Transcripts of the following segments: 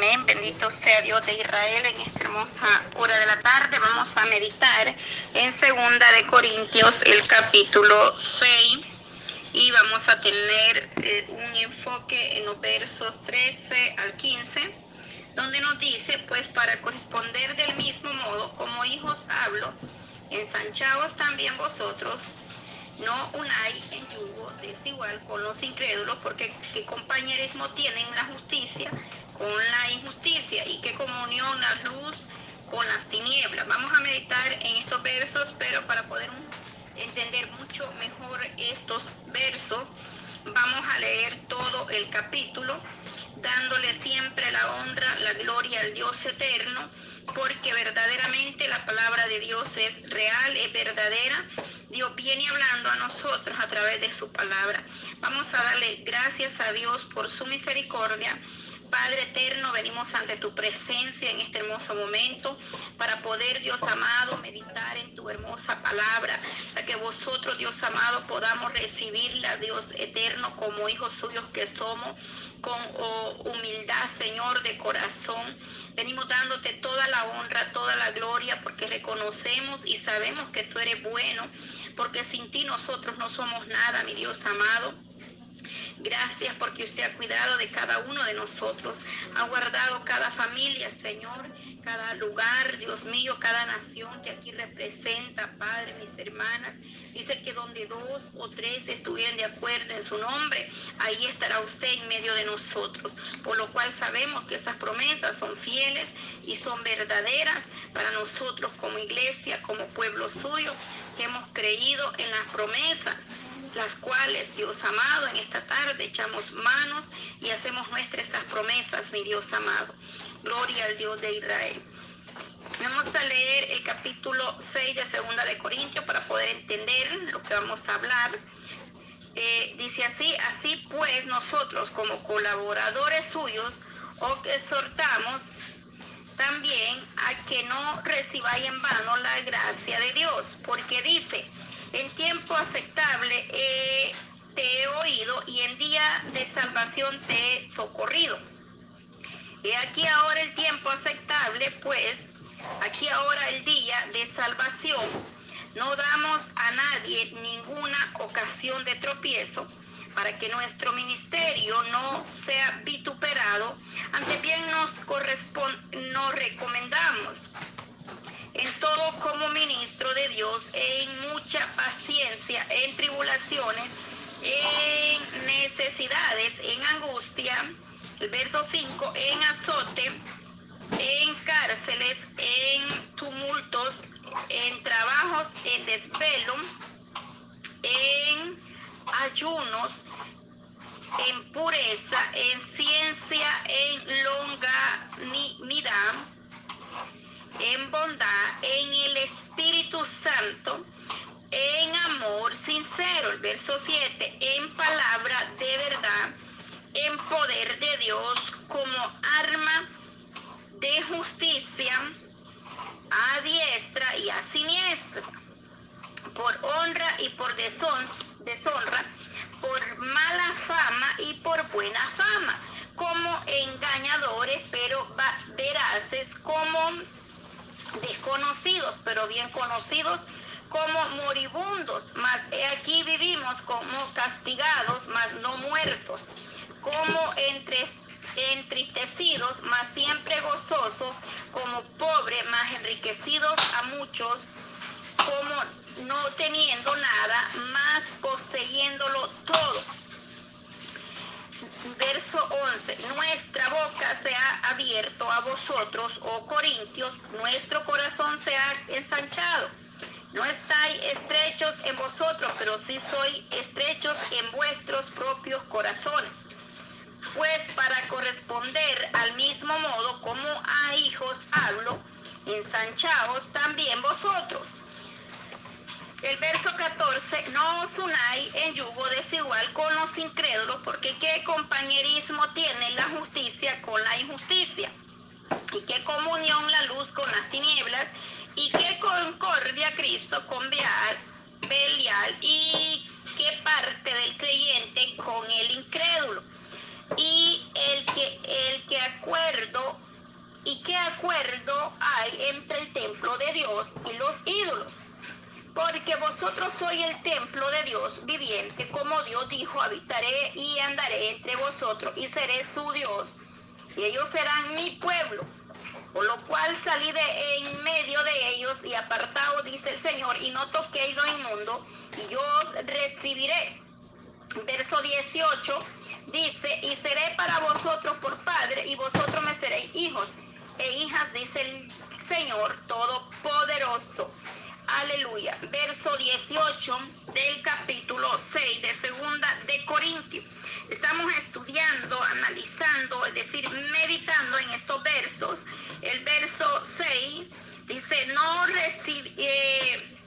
Amén. Bendito sea Dios de Israel en esta hermosa hora de la tarde. Vamos a meditar en segunda de Corintios, el capítulo 6. Y vamos a tener eh, un enfoque en los versos 13 al 15, donde nos dice, pues para corresponder del mismo modo como hijos hablo, ensanchaos también vosotros no unáis en yugo desigual con los incrédulos, porque qué compañerismo tienen la justicia con la injusticia y qué comunión la luz con las tinieblas. Vamos a meditar en estos versos, pero para poder entender mucho mejor estos versos, vamos a leer todo el capítulo, dándole siempre la honra, la gloria al Dios eterno, porque verdaderamente la palabra de Dios es real, es verdadera Dios viene hablando a nosotros a través de su palabra. Vamos a darle gracias a Dios por su misericordia. Padre eterno, venimos ante tu presencia en este hermoso momento para poder, Dios amado, meditar en tu hermosa palabra, para que vosotros, Dios amado, podamos recibirla, Dios eterno, como hijos suyos que somos, con oh, humildad, Señor, de corazón. Venimos dándote toda la honra, toda la gloria, porque reconocemos y sabemos que tú eres bueno porque sin ti nosotros no somos nada, mi Dios amado. Gracias porque usted ha cuidado de cada uno de nosotros, ha guardado cada familia, Señor, cada lugar, Dios mío, cada nación que aquí representa, Padre, mis hermanas. Dice que donde dos o tres estuvieran de acuerdo en su nombre, ahí estará usted en medio de nosotros. Por lo cual sabemos que esas promesas son fieles y son verdaderas para nosotros como iglesia, como pueblo suyo, que hemos creído en las promesas las cuales, Dios amado, en esta tarde echamos manos y hacemos nuestras estas promesas, mi Dios amado. Gloria al Dios de Israel. Vamos a leer el capítulo 6 de Segunda de Corintios para poder entender lo que vamos a hablar. Eh, dice así, así pues nosotros como colaboradores suyos os exhortamos también a que no recibáis en vano la gracia de Dios, porque dice, en tiempo aceptable te he oído y en día de salvación te he socorrido. Y aquí ahora el tiempo aceptable, pues, aquí ahora el día de salvación. No damos a nadie ninguna ocasión de tropiezo para que nuestro ministerio no sea vituperado. Ante bien nos, nos recomendamos en todo como ministro de Dios, en mucha paciencia, en tribulaciones, en necesidades, en angustia. El verso 5, en azote, en cárceles, en tumultos, en trabajos, en desvelo, en ayunos, en pureza, en ciencia, en longanimidad en bondad, en el Espíritu Santo, en amor sincero. El verso 7, en palabra de verdad, en poder de Dios como arma de justicia a diestra y a siniestra, por honra y por deshonra, por mala fama y por buena fama, como engañadores, pero veraces, como desconocidos, pero bien conocidos como moribundos, mas aquí vivimos como castigados, mas no muertos, como entre, entristecidos, mas siempre gozosos, como pobres, mas enriquecidos a muchos, como no teniendo nada, mas poseyéndolo todo verso 11, nuestra boca se ha abierto a vosotros, oh Corintios, nuestro corazón se ha ensanchado. No estáis estrechos en vosotros, pero sí sois estrechos en vuestros propios corazones. Corresponder al mismo modo como a hijos hablo, ensanchaos también vosotros el verso 14, no os unáis en yugo desigual con los incrédulos, porque qué compañerismo tiene la justicia con la injusticia, y qué comunión la luz con las tinieblas, y qué concordia Cristo con Belial, y qué parte del creyente con el incrédulo. Y el que, el que acuerdo hay entre el templo de Dios y los ídolos. Porque vosotros sois el templo de Dios viviente, como Dios dijo, habitaré y andaré entre vosotros y seré su Dios. Y ellos serán mi pueblo. Por lo cual salí de en medio de ellos y apartado, dice el Señor, y no toquéis lo inmundo, y yo os recibiré. Verso 18 dice, y seré para vosotros por padre, y vosotros me seréis hijos e hijas, dice el Señor Todopoderoso. Aleluya. Verso 18 del capítulo 6 de segunda de Corintios. Estamos estudiando, analizando, es decir, meditando en estos versos. El verso 6 dice, no, eh,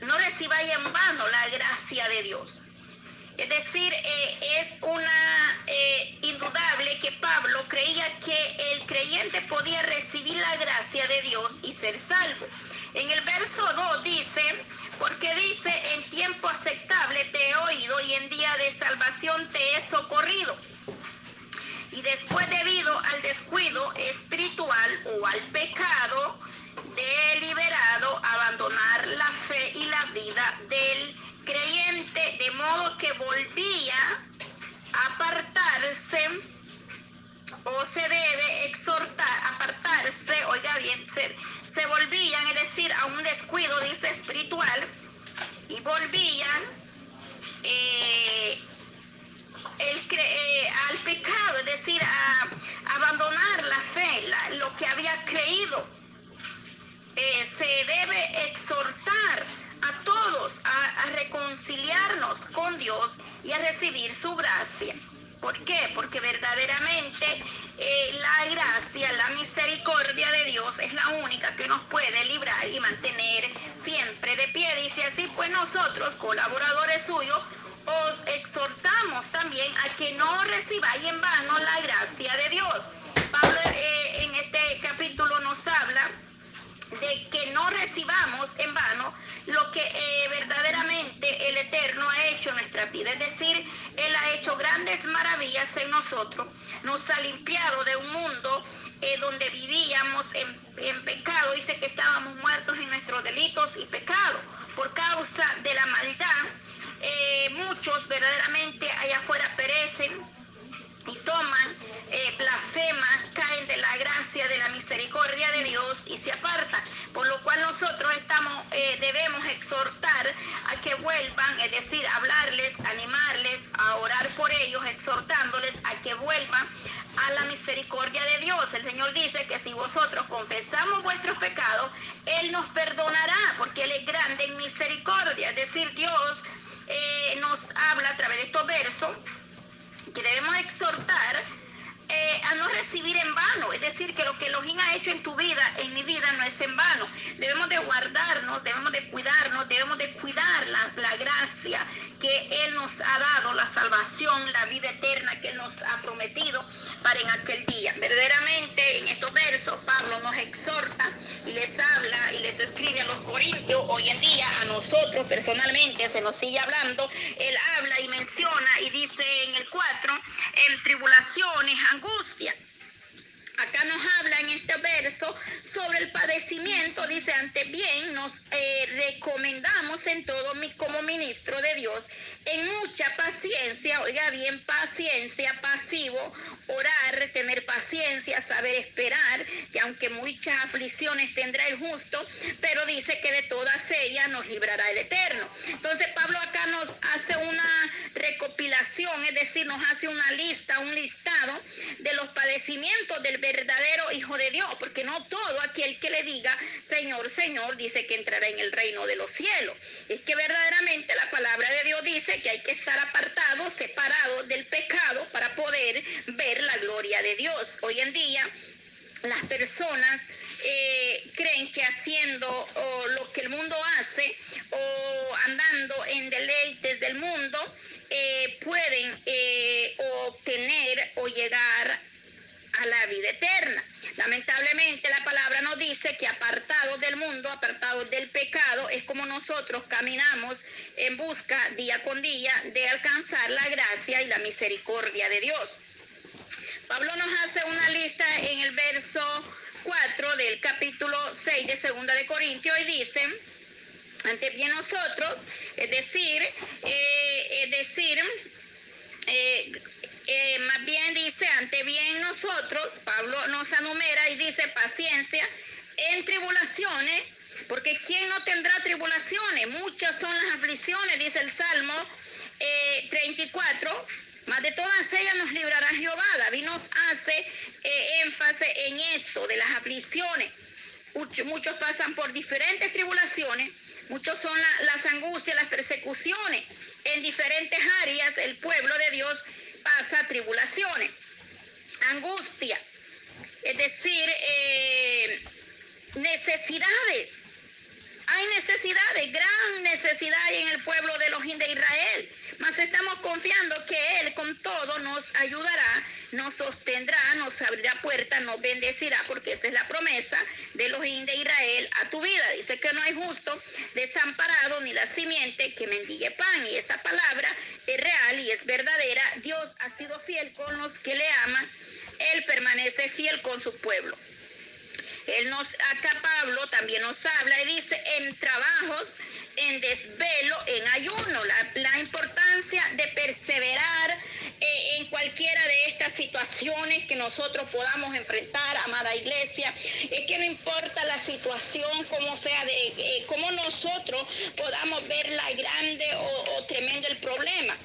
no recibáis en vano la gracia de Dios. Es decir, eh, es una eh, indudable que Pablo creía que el creyente podía recibir la gracia de Dios y ser salvo. En el verso 2 dice, porque dice, en tiempo aceptable te he oído y en día de salvación te he socorrido. Y después debido al descuido espiritual o al pecado, deliberado abandonar la fe y la vida del creyente, de modo que volvía a apartarse o se debe exhortar, apartarse, oiga bien, ser se volvían, es decir, a un descuido, dice, espiritual, y volvían eh, eh, al pecado, es decir, a, abandonar la fe, lo que había creído. Eh, se debe exhortar a todos a reconciliarnos con Dios y a recibir su gracia. ¿Por qué? Porque verdaderamente eh, la gracia, la misericordia de Dios es la única que nos puede librar y mantener siempre de pie. Dice así, pues nosotros, colaboradores suyos, os exhortamos también a que no recibáis en vano la gracia de Dios. Pablo eh, en este capítulo nos habla de que no recibamos en vano lo que eh, verdaderamente el Eterno ha hecho en nuestra vida. Es decir, Él ha hecho grandes maravillas en nosotros, nos ha limpiado de un mundo eh, donde vivíamos en, pecado. Dice que estábamos muertos en nuestros y pecados por causa de la maldad. Eh, muchos verdaderamente allá afuera perecen y toman, eh, blasfeman, caen de la gracia, de la misericordia de Dios y se apartan. Por lo cual nosotros estamos, eh, debemos exhortar a que vuelvan, es decir, hablarles, animarles, a orar por ellos, exhortándoles a que vuelvan a la misericordia de Dios. El Señor dice que si vosotros confesamos vuestros pecados, Él nos perdonará, porque Él es grande en misericordia. Es decir, Dios eh, nos habla a través de estos versos que debemos exhortar eh, a no recibir en vano. Es decir, que lo que Elohim ha hecho en tu vida, en mi vida, no es en vano. Debemos de guardarnos, debemos de cuidarnos, debemos de cuidar la, la gracia que Él nos ha dado, la salvación, la vida eterna que Él nos ha prometido para en aquel día. Verdaderamente en estos versos Pablo nos exhorta y les habla y les escribe a los corintios hoy en día, a nosotros personalmente se nos sigue hablando, Él habla y menciona y dice en el 4, en tribulaciones, angustia acá nos habla en este verso sobre el padecimiento, dice, ante bien nos eh, recomendamos en todo mi, como ministro de Dios, en mucha paciencia, oiga bien, paciencia, pasivo, orar, tener paciencia, saber esperar, que aunque muchas aflicciones tendrá el justo, pero dice que de todas ellas nos librará el Eterno. Entonces Pablo acá nos hace una recopilación, es decir, nos hace una lista, un listado de los padecimientos del verdadero Hijo de Dios, porque no todo aquel que le diga Señor, Señor, dice que entrará en el reino de los cielos. Es que verdaderamente la palabra de Dios dice que hay que estar apartado, separado del pecado para poder ver la gloria de Dios. Hoy en día las personas eh, creen que haciendo lo que el mundo hace o andando en deleites del mundo eh, pueden eh, obtener o llegar a la vida eterna. Lamentablemente la palabra nos dice que apartados del mundo, apartados del pecado, es como nosotros caminamos en busca día con día de alcanzar la gracia y la misericordia de Dios. Pablo nos hace una lista en el verso 4 del capítulo 6 de Segunda de Corintios y dice, ante bien nosotros, es decir, eh, es decir, eh, eh, más bien dice, ante bien nosotros, Pablo nos anumera y dice paciencia en tribulaciones, porque ¿quién no tendrá tribulaciones? Muchas son las aflicciones, dice el Salmo 34, más de todas ellas nos librará Jehová. David nos hace énfasis en esto, de las aflicciones. Muchos pasan por diferentes tribulaciones Muchos son las angustias, las persecuciones. En diferentes áreas el pueblo de Dios pasa tribulaciones, angustia, es decir, eh, necesidades. Hay necesidades, gran necesidad en el pueblo de los de Israel. Mas estamos confiando que Él con todo nos ayudará nos sostendrá, nos abrirá puertas, nos bendecirá, porque esa es la promesa de los de Israel a tu vida. Dice que no hay justo desamparado ni la simiente que mendigue pan. Y esa palabra es real y es verdadera. Dios ha sido fiel con los que le aman. Él permanece fiel con su pueblo. Él nos, acá Pablo también nos habla y dice, en trabajos, en desvelo, en ayuno, la, la importancia de perseverar eh, en cualquiera de estas situaciones que nosotros podamos enfrentar, amada iglesia, es que no importa la situación, como sea, de eh, cómo nosotros podamos ver la grande o, o tremendo el problema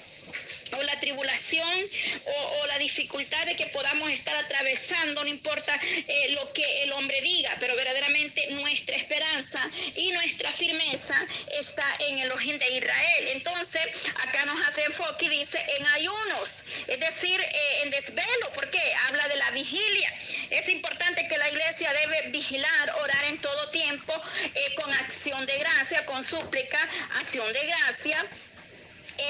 o la tribulación o, la dificultad de que podamos estar atravesando, no importa eh, lo que el hombre diga, pero verdaderamente nuestra esperanza y nuestra firmeza está en el ojín de Israel. Entonces, acá nos hace enfoque y dice en ayunos, es decir, eh, en desvelo, porque habla de la vigilia. Es importante que la iglesia debe vigilar, orar en todo tiempo, eh, con acción de gracia, con súplica, acción de gracia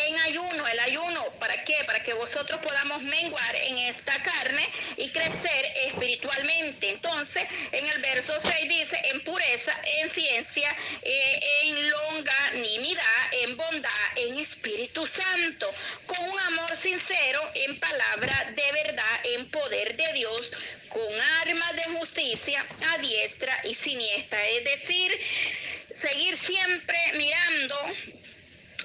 en ayuno, el ayuno, ¿para qué? Para que vosotros podamos menguar en esta carne y crecer espiritualmente. Entonces, en el verso 6 dice, en pureza, en ciencia, eh, en longanimidad, en bondad, en Espíritu Santo, con un amor sincero, en palabra de verdad, en poder de Dios, con armas de justicia a diestra y siniestra. Es decir, seguir siempre mirando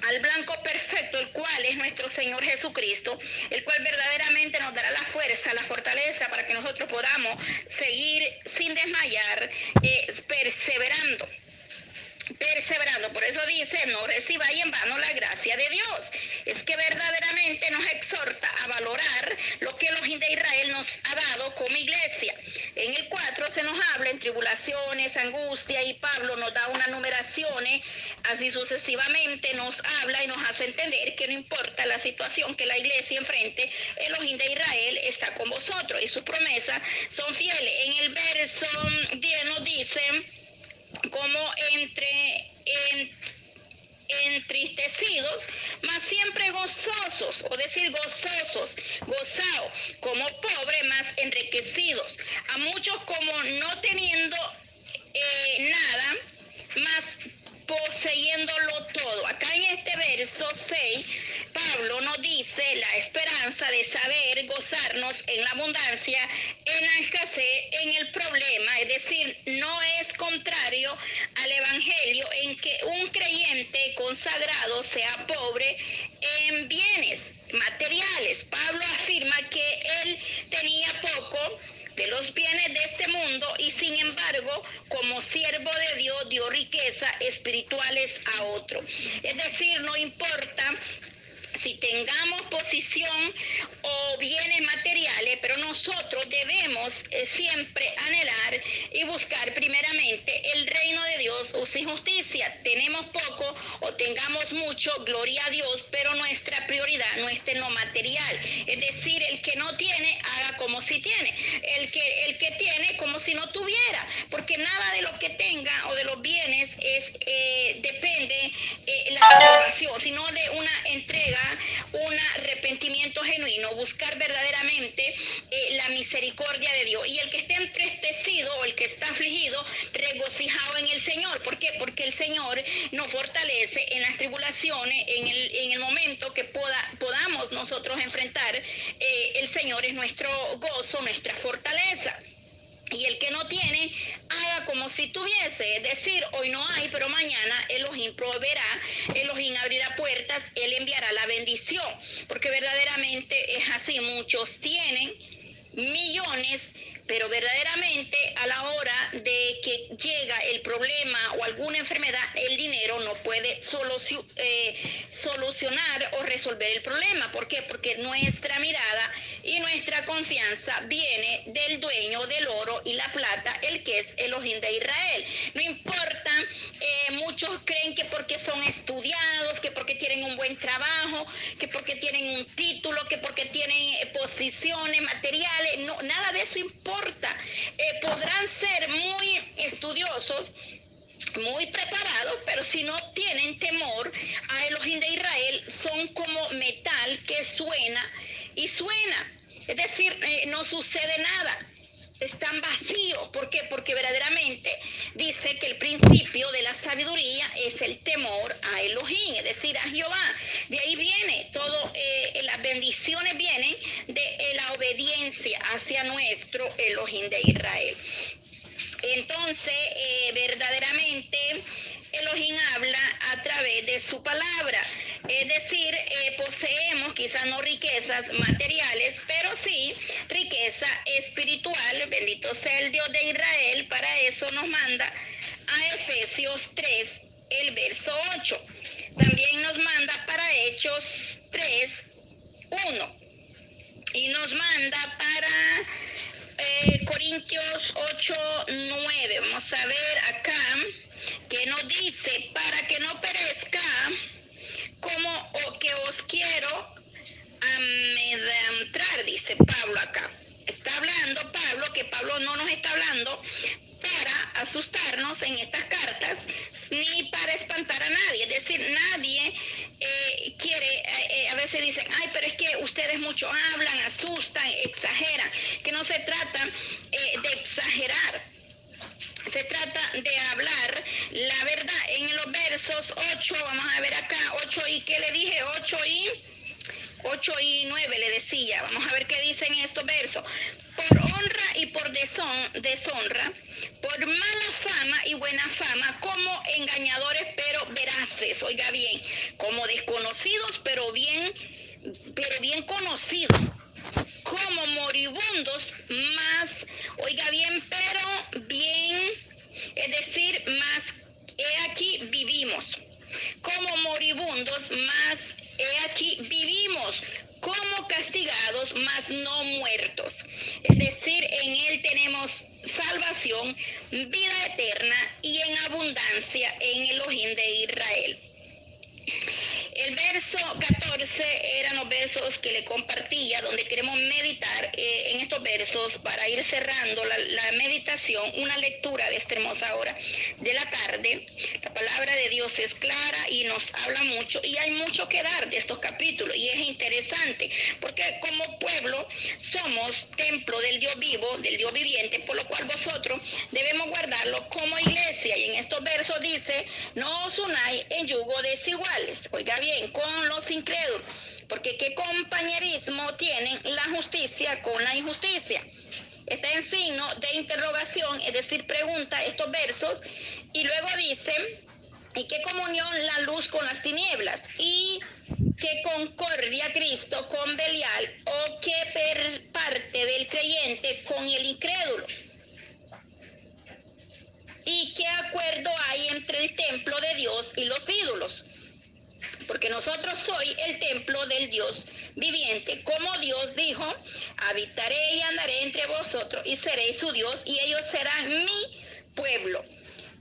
al blanco perfecto, el cual es nuestro Señor Jesucristo, el cual verdaderamente nos dará la fuerza, la fortaleza para que nosotros podamos seguir sin desmayar, eh, perseverando perseverando. Por eso dice, no recibáis en vano la gracia de Dios. Es que verdaderamente nos exhorta a valorar lo que los de Israel nos ha dado como iglesia. En el 4 se nos habla en tribulaciones, angustia y Pablo nos da unas numeraciones, así sucesivamente nos habla y nos hace entender que no importa la situación que la iglesia enfrente, el ojín de Israel está con vosotros y sus promesas son fieles. En el verso 10 nos dice, como entre entristecidos, mas siempre gozosos, o decir gozosos, gozados, como pobres, más enriquecidos, a muchos como no teniendo eh, nada, más poseyéndolo todo. Acá en este verso 6, Pablo nos dice la esperanza de saber gozarnos en la abundancia, en la escasez, en el problema, es decir, no es contrario al Evangelio en que un creyente consagrado sea pobre en bienes materiales. Pablo afirma que él tenía poco de los bienes de este mundo y sin embargo, como siervo de Dios, dio riqueza espirituales a otro. Es decir, no importa si tengamos posición o bienes materiales, pero nosotros debemos eh, siempre anhelar y buscar primeramente el reino de Dios o sin justicia. Tenemos poco o tengamos mucho, gloria a Dios, pero nuestra prioridad no esté en lo material. Es decir, el que no tiene, haga como si tiene. El que, el que tiene, como si no tuviera. Porque nada de lo que tenga o de los bienes es eh, depende eh, la salvación, sino de una entrega un arrepentimiento genuino, buscar verdaderamente eh, la misericordia de Dios. Y el que esté entristecido o el que está afligido, regocijado en el Señor. ¿Por qué? Porque el Señor nos fortalece en las tribulaciones, en el, en el momento que poda, podamos nosotros enfrentar. Eh, el Señor es nuestro gozo, nuestra fortaleza. y el que no tiene, haga como si tuviese. Es decir, hoy no hay, pero mañana Elohim proveerá, Él enviará la bendición. Porque verdaderamente es así, muchos tienen millones pero verdaderamente a la hora de que llega el problema o alguna enfermedad, el dinero no puede eh, solucionar o resolver el problema. ¿Por qué? Porque nuestra mirada y nuestra confianza viene del dueño del oro y la plata, el que es Elohim de Israel. No importa, eh, muchos creen que porque son estudiados, que buen trabajo, que porque tienen un título, que porque tienen eh, posiciones materiales, no, nada de eso importa eh, podrán ser muy estudiosos, muy preparados, pero si no tienen temor a Elohim de Israel, son como metal que suena y suena. Es decir, eh, no sucede nada están vacíos. ¿Por qué? Porque verdaderamente dice que el principio de la sabiduría es el temor a Elohim, es decir, a Jehová. De ahí viene todo, eh, las bendiciones vienen de eh, la obediencia hacia nuestro Elohim de Israel. Entonces, eh, verdaderamente, Elohim habla a través de su palabra. Es decir, poseemos quizás no riquezas materiales, pero sí riqueza espiritual. Bendito sea el Dios de Israel. Para eso nos manda a Efesios 3, el verso 8. También nos manda para Hechos 3, 1. Y nos manda para eh, Corintios 8, 9. Vamos a ver acá que nos dice, para que no perezca como o que os quiero amedrentar, dice Pablo acá. Hablando Pablo, que Pablo no nos está hablando para asustarnos en estas cartas, ni para espantar a nadie. Es decir, nadie eh, quiere, eh, eh, a veces dicen, ay, pero es que ustedes mucho hablan, asustan, exageran, que no se trata de exagerar se trata de hablar la verdad. En los versos 8, vamos a ver acá, 8 y qué le dije, 8 y 8 y 9 le decía. Vamos a ver qué dicen estos versos. Por honra y por deshonra, por mala fama y buena fama, como engañadores pero veraces, oiga bien, como desconocidos pero bien, pero bien conocidos como moribundos, más, oiga bien, pero bien, es decir, más, he aquí vivimos. Como moribundos, más, he aquí vivimos. Como castigados, más no muertos. Es decir, en Él tenemos salvación, vida eterna y en abundancia en el Elohim de Israel. El verso 14 eran los versos que le compartía, donde queremos meditar eh, en estos versos para ir cerrando la, meditación, una lectura de esta hermosa hora de la tarde. La palabra de Dios es clara y nos habla mucho y hay mucho que dar de estos capítulos y es interesante porque como pueblo somos templo del Dios vivo, del Dios viviente, por lo cual vosotros debemos guardarlo como iglesia. Y en estos versos dice, no os unáis en yugo desiguales. Oiga bien, con los incrédulos, porque qué compañerismo tienen la justicia con la injusticia. Está en signo de interrogación, es decir, pregunta estos versos, y luego dice, ¿y qué comunión la luz con las tinieblas? ¿Y qué concordia Cristo con Belial? ¿O qué parte del creyente con el incrédulo? ¿Y qué acuerdo hay entre el templo de Dios y los ídolos? Porque nosotros soy el templo del Dios viviente. Como Dios dijo, habitaré y andaré entre vosotros y seré su Dios y ellos serán mi pueblo.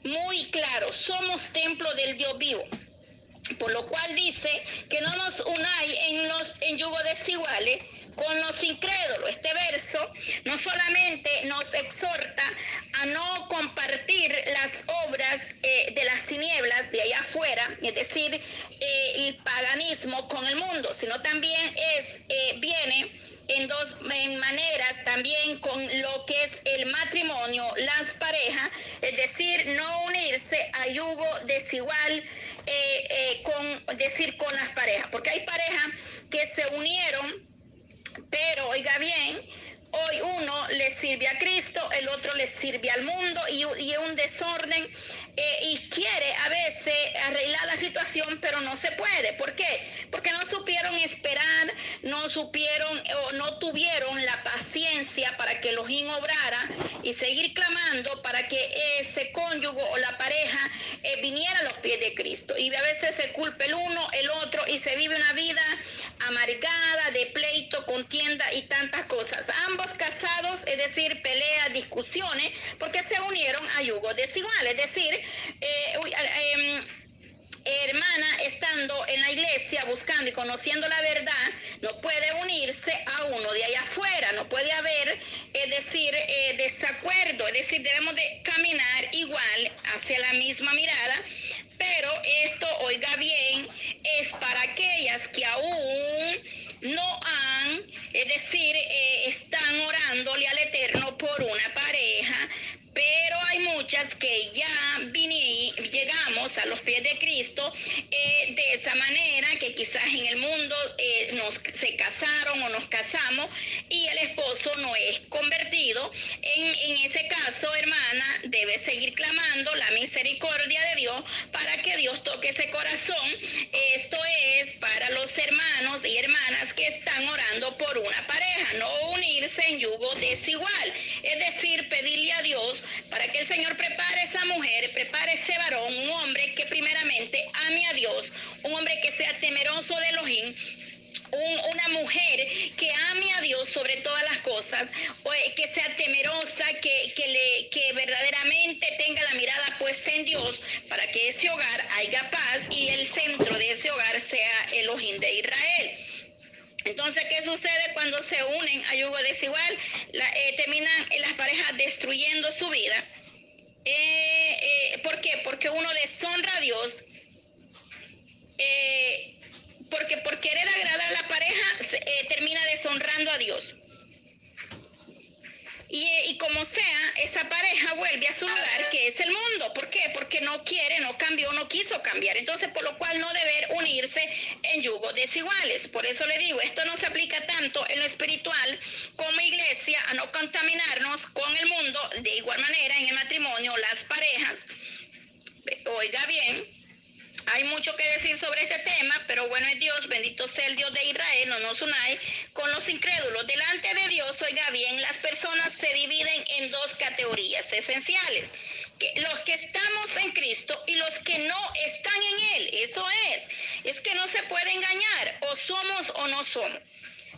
Muy claro, somos templo del Dios vivo. Por lo cual dice que no nos unáis en los en yugo desiguales con los incrédulos. Este verso no solamente nos exhorta a no compartir las obras eh, de las tinieblas de allá afuera, es decir, eh, el paganismo con el mundo, sino también es, eh, viene en dos maneras también con lo que es el matrimonio, las parejas, es decir, no unirse a yugo desigual con decir con las porque hay parejas que se unieron pero oiga bien, hoy uno le sirve a Cristo, el otro le sirve al mundo y, y un desorden eh, y quiere a veces arreglar la situación, pero no se puede. ¿Por qué? Porque no supieron esperar, no supieron o no tuvieron la paciencia para que Elohim obrara y seguir clamando para que ese cónyuge o la pareja eh, viniera a los pies de Cristo. Y a veces se culpa el uno, el otro y se vive una vida amargada, de pleito, contienda y tantas cosas. Ambos casados, es decir, peleas, discusiones, porque se unieron a yugo desigual, es decir, eh, em, hermana estando en la iglesia buscando y conociendo la verdad, no puede unirse a uno de allá afuera, no puede haber, es decir, eh, desacuerdo, es decir, debemos de caminar igual hacia la misma mirada, pero esto, oiga bien, es para aquellas que aún no han, es decir, eh, están orándole al Eterno por una pareja, pero hay muchas que ya llegamos a los pies de Cristo eh, de esa manera que quizás en el mundo eh, nos se casaron o nos casamos y el esposo no es convertido. En, en ese caso, hermana, debe seguir clamando la misericordia de Dios para que Dios toque ese corazón. Esto es para los hermanos y hermanas que están orando por una pareja, no unirse en yugo desigual. Es decir, pedirle a Dios para que el Señor prepare esa mujer, prepare ese varón, un hombre que primeramente ame a Dios, un hombre que sea temeroso de Elohim, una mujer que ame a Dios sobre todas las cosas, que sea temerosa, que, que, le, que verdaderamente tenga la mirada puesta en Dios para que ese hogar haya paz y el centro de ese hogar sea Elohim de Israel. Entonces, ¿qué sucede cuando se unen a yugo desigual? Eh, terminan las parejas destruyendo su vida. Eh, eh, ¿Por qué? Porque uno deshonra a Dios. Porque por querer agradar a la pareja termina deshonrando a Dios. Y, como sea, esa pareja vuelve a su lugar, que es el mundo. ¿Por qué? Porque no quiere, no cambió, no quiso cambiar. Entonces, por lo cual no deber unirse en yugos desiguales. Por eso le digo, esto no se aplica tanto en lo espiritual como iglesia, a no contaminarnos con el mundo. De igual manera, en el matrimonio, las parejas, oiga bien, hay mucho que decir sobre este tema, pero bueno es Dios, bendito sea el Dios de Israel, no nos unáis con los incrédulos. Delante de Dios, oiga bien, las personas se dividen en dos categorías esenciales. los que estamos en Cristo y los que no están en Él. Eso es. Es que no se puede engañar. O somos o no somos.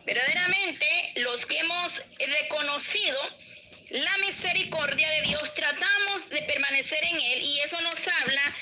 Verdaderamente, los que hemos reconocido la misericordia de Dios, tratamos de permanecer en Él y eso nos habla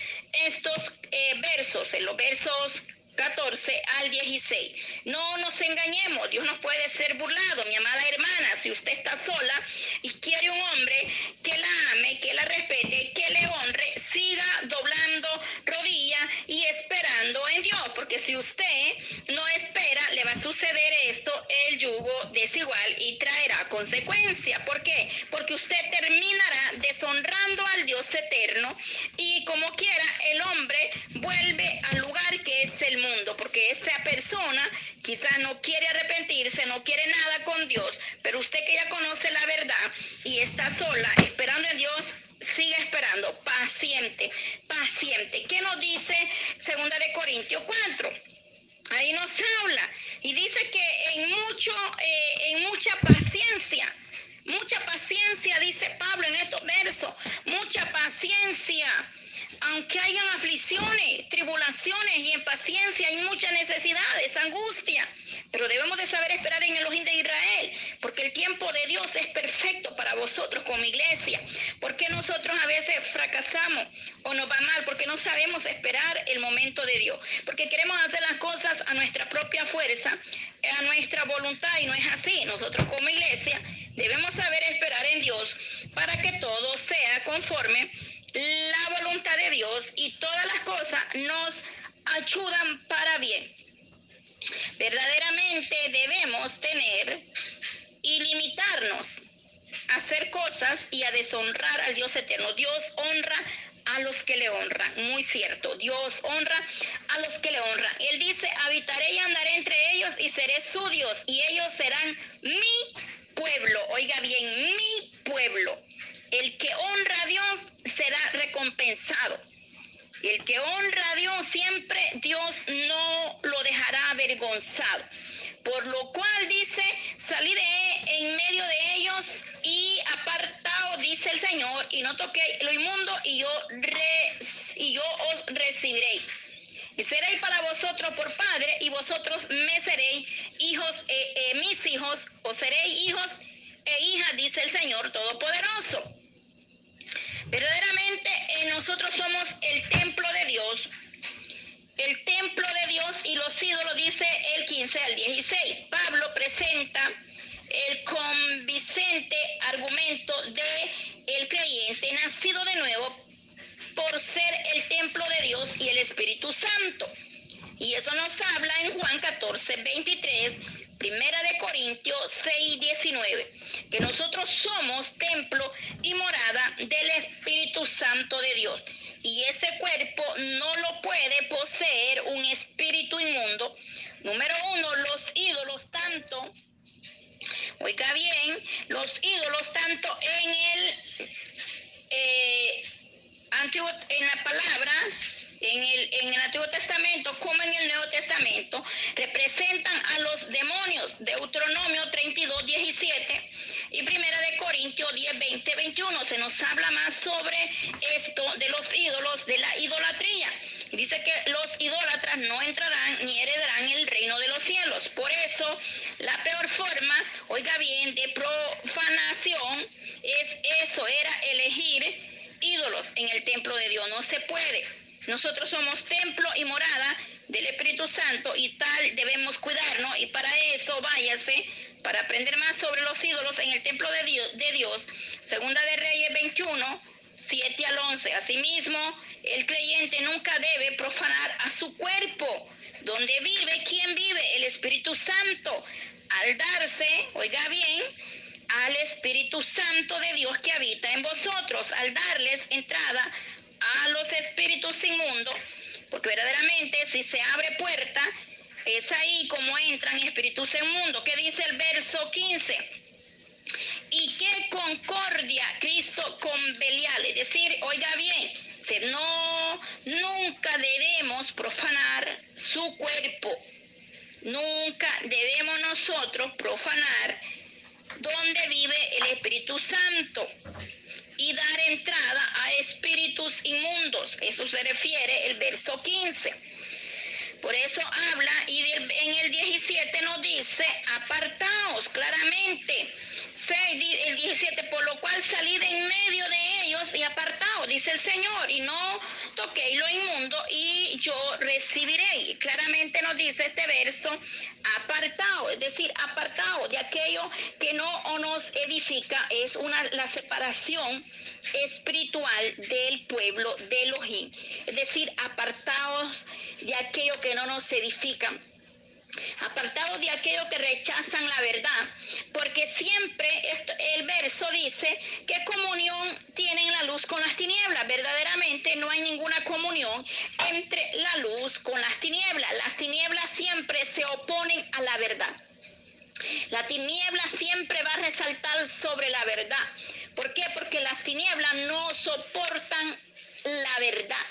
estos eh, versos, en los versos 14 al 16. No nos engañemos, Dios no puede ser burlado. Mi amada hermana, si usted está sola y quiere un hombre que la ame, que la respete, que le honre, siga doblando rodillas y esperando en Dios, porque si usted no espera, le va a suceder esto, el yugo desigual y traerá consecuencia. ¿Por qué? Porque usted terminará deshonrando al Dios eterno y como quiera el hombre vuelve al lugar que es el mundo porque esa persona quizá no quiere arrepentirse, no quiere nada con Dios, pero usted que ya conoce la verdad y está sola esperando en Dios, siga esperando, paciente, paciente. ¿Qué nos dice segunda de Corintios 4? Ahí nos habla y dice que en mucho, eh, en mucha paciencia, mucha paciencia, dice Pablo en estos versos, mucha paciencia aunque hayan aflicciones, tribulaciones y impaciencia, hay muchas necesidades, angustia, pero debemos de saber esperar en el ojín de Israel, porque el tiempo de Dios es perfecto para vosotros como iglesia. porque nosotros a veces fracasamos o nos va mal? Porque no sabemos esperar el momento de Dios, porque queremos hacer las cosas a nuestra propia fuerza, a nuestra voluntad y no es así. Nosotros como iglesia debemos saber esperar en Dios para que todo sea conforme la voluntad de Dios y todas las cosas nos ayudan para bien. Verdaderamente debemos tener y limitarnos a hacer cosas y a deshonrar al Dios eterno. Dios honra a los que le honran. Muy cierto, Dios honra los que le honran. Él dice, habitaré y andaré entre ellos y seré su Dios y ellos serán mi pueblo. Oiga bien, mi pueblo. El que honra a Dios será recompensado. El que honra a Dios siempre Dios no lo dejará avergonzado. Por lo cual dice, saliré en medio de ellos y apartado, dice el Señor, y no toqué lo inmundo y yo, y yo os recibiré. Y seréis para vosotros por padre y vosotros me seréis hijos, eh, eh, mis hijos, o seréis hijos e hijas, dice el Señor Todopoderoso. Verdaderamente eh, nosotros somos el templo de Dios. El templo de Dios y los ídolos, dice el 15 al 16. Pablo presenta el convincente argumento de el creyente nacido de nuevo por ser el templo de Dios y el Espíritu Santo. Y eso nos habla en Juan 14, 23, Primera de Corintios 6, 19, que nosotros somos templo y morada del Espíritu Santo de Dios. Y ese cuerpo no lo puede poseer un espíritu inmundo. Número uno, los ídolos tanto, oiga bien, los ídolos tanto en el eh, antiguo, en la palabra en el, en el Antiguo Testamento como en el Nuevo Testamento representan a los demonios. Deuteronomio 32, 17 y Primera de Corintios 10, 20, 21. Se nos habla más sobre esto de los ídolos, de la idolatría. Dice que los idólatras no entrarán ni heredarán el reino de los cielos. Por eso, la peor forma, oiga bien, de profanación es eso, era elegir ídolos en el templo de Dios. No se puede. Nosotros somos templo y morada del Espíritu Santo y tal debemos cuidarnos y para eso váyase para aprender más sobre los ídolos en el templo de Dios. Segunda de Reyes 21, 7 al 11. Asimismo, el creyente nunca debe profanar a su cuerpo, donde vive, ¿quién vive? El Espíritu Santo. Al darse, oiga bien, al Espíritu Santo de Dios que habita en vosotros, al darles entrada a los espíritus inmundos, porque verdaderamente si se abre puerta, es ahí como entran espíritus inmundos. ¿Qué dice el verso 15? Y qué concordia Cristo con Belial. Es decir, oiga bien, no, nunca debemos profanar su cuerpo. Nunca debemos nosotros profanar donde vive el Espíritu Santo y dar entrada a espíritus inmundos. Eso se refiere el verso 15. Por eso habla y en el 17 nos dice, apartaos claramente. El 17, por lo cual salid en medio de ellos y apartaos, dice el Señor, y no toquéis lo inmundo y yo recibiré. Y claramente nos dice este verso, apartado, es decir, apartado de aquello que no nos edifica, es una la separación espiritual del pueblo de Elohim. Es decir, apartados de aquello que no nos edifica apartados de aquello que rechazan la verdad, porque siempre el verso dice que comunión tienen la luz con las tinieblas. Verdaderamente no hay ninguna comunión entre la luz con las tinieblas. Las tinieblas siempre se oponen a la verdad. La tiniebla siempre va a resaltar sobre la verdad. ¿Por qué? Porque las tinieblas no soportan la verdad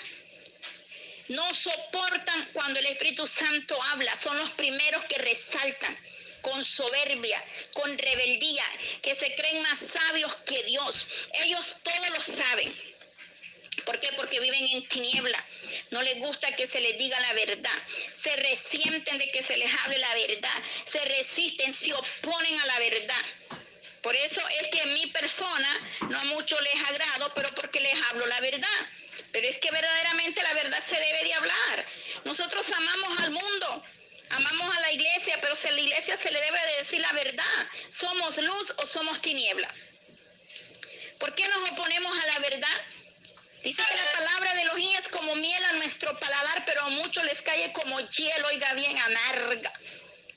no soportan cuando el Espíritu Santo habla, son los primeros que resaltan con soberbia, con rebeldía, que se creen más sabios que Dios. Ellos todos lo saben. ¿Por qué? Porque viven en tiniebla. No les gusta que se les diga la verdad. Se resienten de que se les hable la verdad. Se resisten, se oponen a la verdad. Por eso es que mi persona no a mucho les agrado, pero porque les hablo la verdad. Pero es que verdaderamente la verdad se debe de hablar. Nosotros amamos al mundo, amamos a la iglesia, pero si a la iglesia se le debe de decir la verdad. ¿Somos luz o somos tiniebla? ¿Por qué nos oponemos a la verdad? Dice que la palabra de los es como miel a nuestro paladar, pero a muchos les cae como hielo, oiga bien, amarga.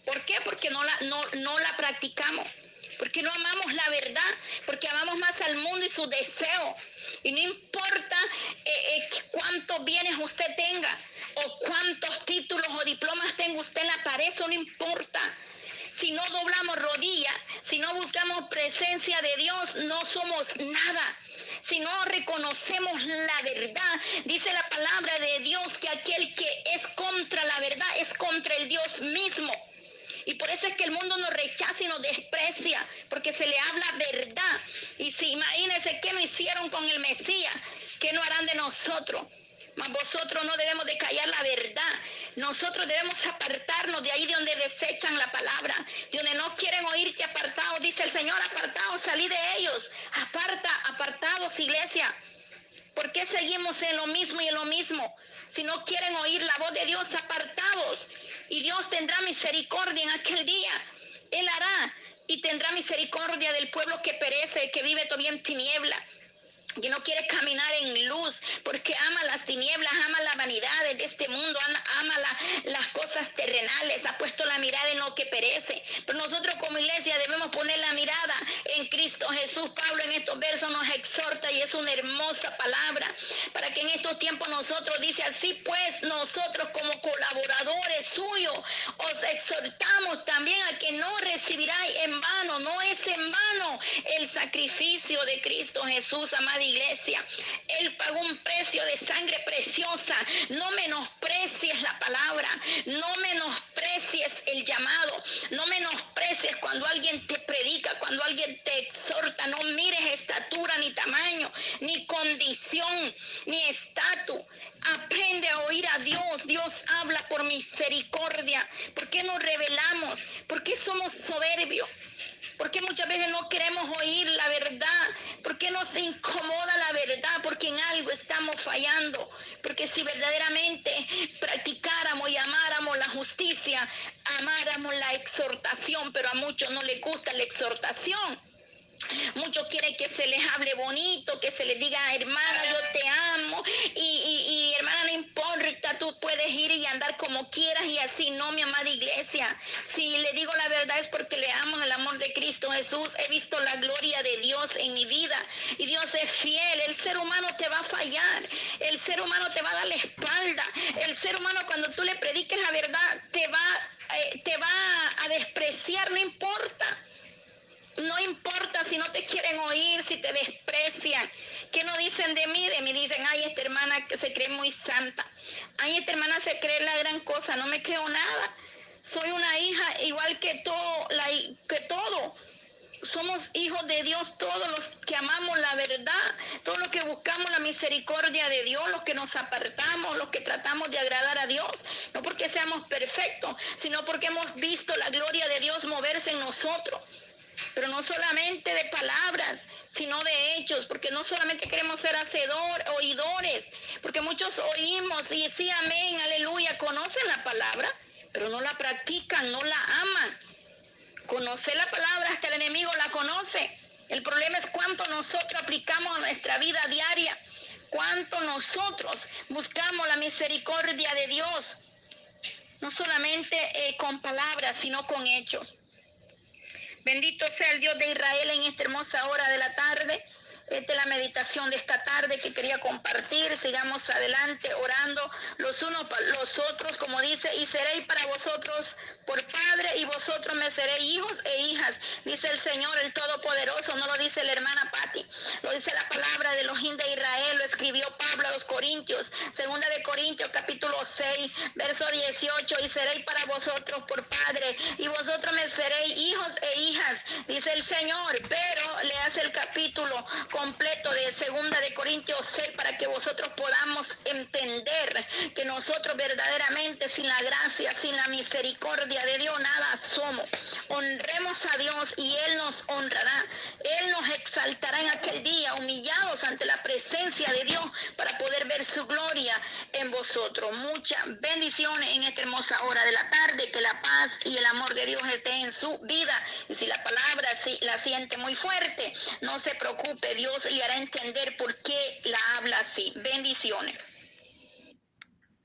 ¿Por qué? Porque no la, no, no la practicamos porque no amamos la verdad, porque amamos más al mundo y su deseo. Y no importa eh, eh, cuántos bienes usted tenga o cuántos títulos o diplomas tenga usted en la pared, eso no importa. Si no doblamos rodillas, si no buscamos presencia de de Dios no somos nada. Si no reconocemos la verdad, dice la palabra de Dios que aquel que es contra la verdad es contra el Dios mismo. Y por eso es que el mundo nos rechaza y nos desprecia, porque se le habla verdad. Y si imagínense qué no hicieron con el Mesías, qué no harán de nosotros. Mas vosotros no debemos de callar la verdad. Nosotros debemos apartarnos de ahí de donde desechan la palabra, de donde no quieren oírte apartados. Dice el Señor, apartados, salí de ellos. Aparta, apartados, iglesia. ¿Por qué seguimos en lo mismo y en lo mismo? Si no quieren oír la voz de Dios, apartados. Y Dios tendrá misericordia en aquel día. Él hará y tendrá misericordia del pueblo que perece, que vive todavía en tiniebla que no quiere caminar en luz porque ama las tinieblas, ama la vanidad de este mundo, ama las cosas terrenales, ha puesto la mirada en lo que perece. Pero nosotros como iglesia debemos poner la mirada en Cristo Jesús. Pablo en estos versos nos exhorta y es una hermosa palabra para que en estos tiempos nosotros dice así pues nosotros como colaboradores suyos os exhortamos también a que no recibiráis en vano, no es en vano el sacrificio de Cristo Jesús, amado iglesia. Él pagó un precio de sangre preciosa. No menosprecies la palabra. No menosprecies el llamado. No menosprecies cuando alguien te predica, cuando alguien te exhorta. No mires estatura ni tamaño, ni condición, ni estatus. Aprende a oír a Dios. Dios habla por misericordia. ¿Por qué nos revelamos? ¿Por qué somos soberbios? ¿Por qué muchas veces no queremos oír la verdad? ¿Por qué nos incomoda la verdad? Porque en algo estamos fallando. Porque si verdaderamente practicáramos y amáramos la justicia, amáramos la exhortación, pero a muchos no les gusta la exhortación. Muchos quieren que se les hable bonito, que se les diga, hermana, yo te amo. Y, hermana, no importa, tú puedes ir y andar como quieras y así, no, mi amada iglesia. Si le digo la verdad es porque le amo el amor de Cristo Jesús. He visto la gloria de Dios en mi vida. Y Dios es fiel. El ser humano te va a fallar. El ser humano te va a dar la espalda. El ser humano cuando tú le prediques la verdad te va, eh, te va a despreciar, no importa. No importa si no te quieren oír, si te desprecian. ¿Qué no dicen de mí? De mí dicen, ay, esta hermana que se cree muy santa. Ay, esta hermana se cree la gran cosa. No me creo nada. Soy una hija igual que todo, la, que todo. Somos hijos de Dios, todos los que amamos la verdad, todos los que buscamos la misericordia de Dios, los que nos apartamos, los que tratamos de agradar a Dios, no porque seamos perfectos, sino porque hemos visto la gloria de Dios moverse en nosotros pero no solamente de palabras, sino de hechos, porque no solamente queremos ser hacedor, oidores, porque muchos oímos y sí, amén, aleluya, conocen la palabra, pero no la practican, no la aman. Conocer la palabra hasta el enemigo la conoce. El problema es cuánto nosotros aplicamos a nuestra vida diaria, cuánto nosotros buscamos la misericordia de Dios, no solamente eh, con palabras, sino con hechos. Bendito sea el Dios de Israel en esta hermosa hora de la tarde. Esta es la meditación de esta tarde que quería compartir. Sigamos adelante orando los unos para los otros, como dice, y seréis para vosotros por padre y vosotros me seréis hijos e hijas, dice el Señor el Todopoderoso, no lo dice la hermana Patti, lo dice la palabra de los de Israel, lo escribió Pablo a los Corintios, segunda de Corintios capítulo 6, verso 18, y seréis para vosotros por padre y vosotros me seréis hijos e hijas, dice el Señor, pero le hace el capítulo completo de segunda de Corintios 6 para que vosotros podamos entender que nosotros verdaderamente sin la gracia, sin la misericordia de Dios nada somos. Honremos a Dios y Él nos honrará. Él nos exaltará en aquel día humillados ante la presencia de Dios para poder ver su gloria en vosotros. Muchas bendiciones en esta hermosa hora de la tarde. Que la paz y el amor de Dios esté en su vida. Y si la palabra la siente muy fuerte, no se preocupe. Dios le hará entender por qué la habla así. Bendiciones.